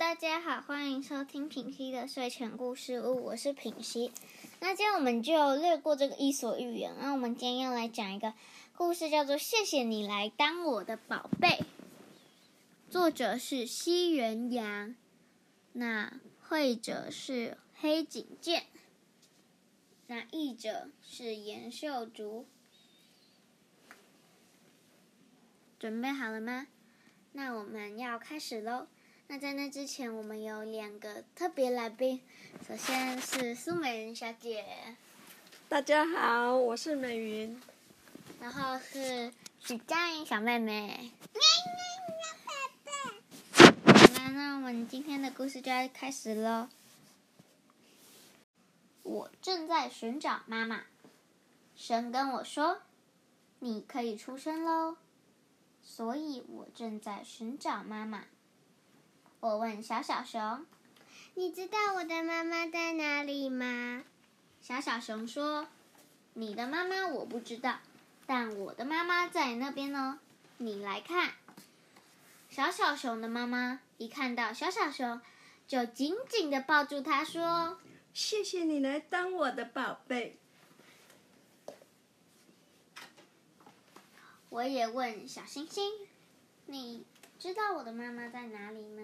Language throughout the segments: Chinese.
大家好，欢迎收听品熙的睡前故事屋，我是品熙。那今天我们就略过这个《伊索寓言》，那我们今天要来讲一个故事，叫做《谢谢你来当我的宝贝》。作者是西元阳，那绘者是黑井健，那译者是严秀竹。准备好了吗？那我们要开始喽。那在那之前，我们有两个特别来宾。首先是苏美人小姐，大家好，我是美云。然后是许佳莹小妹妹。好啦，那我们今天的故事就要开始喽。我正在寻找妈妈，神跟我说：“你可以出生喽。”所以我正在寻找妈妈。我问小小熊：“你知道我的妈妈在哪里吗？”小小熊说：“你的妈妈我不知道，但我的妈妈在那边呢。你来看。”小小熊的妈妈一看到小小熊，就紧紧的抱住它，说：“谢谢你来当我的宝贝。”我也问小星星：“你知道我的妈妈在哪里吗？”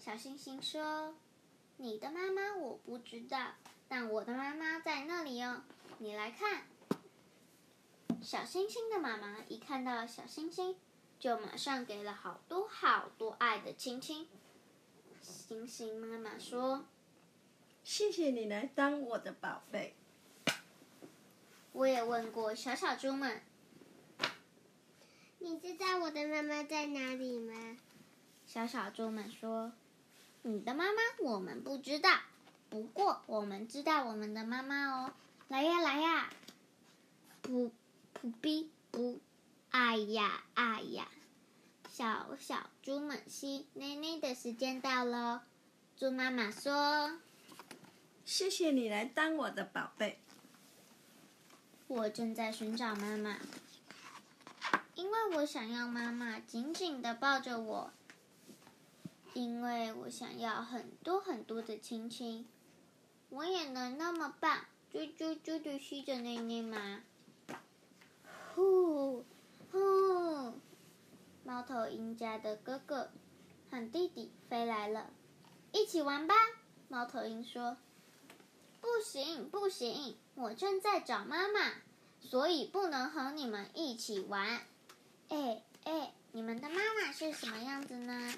小星星说：“你的妈妈我不知道，但我的妈妈在那里哦。你来看。”小星星的妈妈一看到小星星，就马上给了好多好多爱的亲亲。星星妈妈说：“谢谢你来当我的宝贝。”我也问过小小猪们。你知道我的妈妈在哪里吗？小小猪们说：“你的妈妈我们不知道，不过我们知道我们的妈妈哦。来呀来呀，噗噗哔噗，哎呀哎呀，小小猪们吸奶奶的时间到了。”猪妈妈说：“谢谢你来当我的宝贝。”我正在寻找妈妈。我想要妈妈紧紧的抱着我，因为我想要很多很多的亲亲，我也能那么棒，啾啾啾的吸着奶奶吗？呼呼，猫头鹰家的哥哥和弟弟飞来了，一起玩吧。猫头鹰说：“不行不行，我正在找妈妈，所以不能和你们一起玩。”哎哎，你们的妈妈是什么样子呢？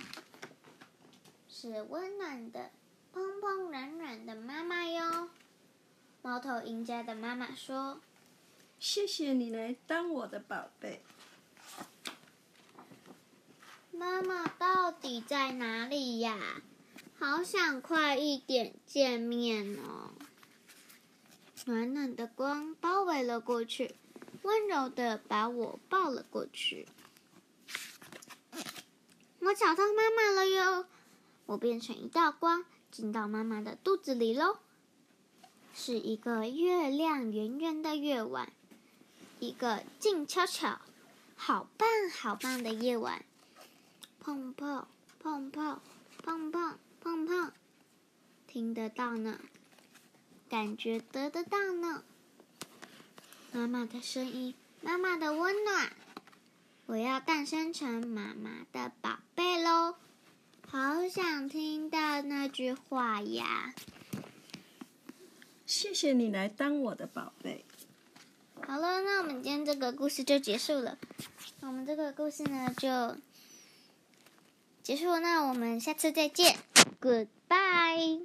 是温暖的、蓬蓬软软的妈妈哟。猫头鹰家的妈妈说：“谢谢你来当我的宝贝。”妈妈到底在哪里呀？好想快一点见面哦！暖暖的光包围了过去。温柔的把我抱了过去，我找到妈妈了哟！我变成一道光，进到妈妈的肚子里喽。是一个月亮圆圆的夜晚，一个静悄悄、好棒好棒的夜晚。碰碰碰碰碰碰碰碰，听得到呢，感觉得得到呢。妈妈的声音，妈妈的温暖，我要诞生成妈妈的宝贝喽！好想听到那句话呀！谢谢你来当我的宝贝。好了，那我们今天这个故事就结束了。我们这个故事呢就结束，那我们下次再见，Goodbye。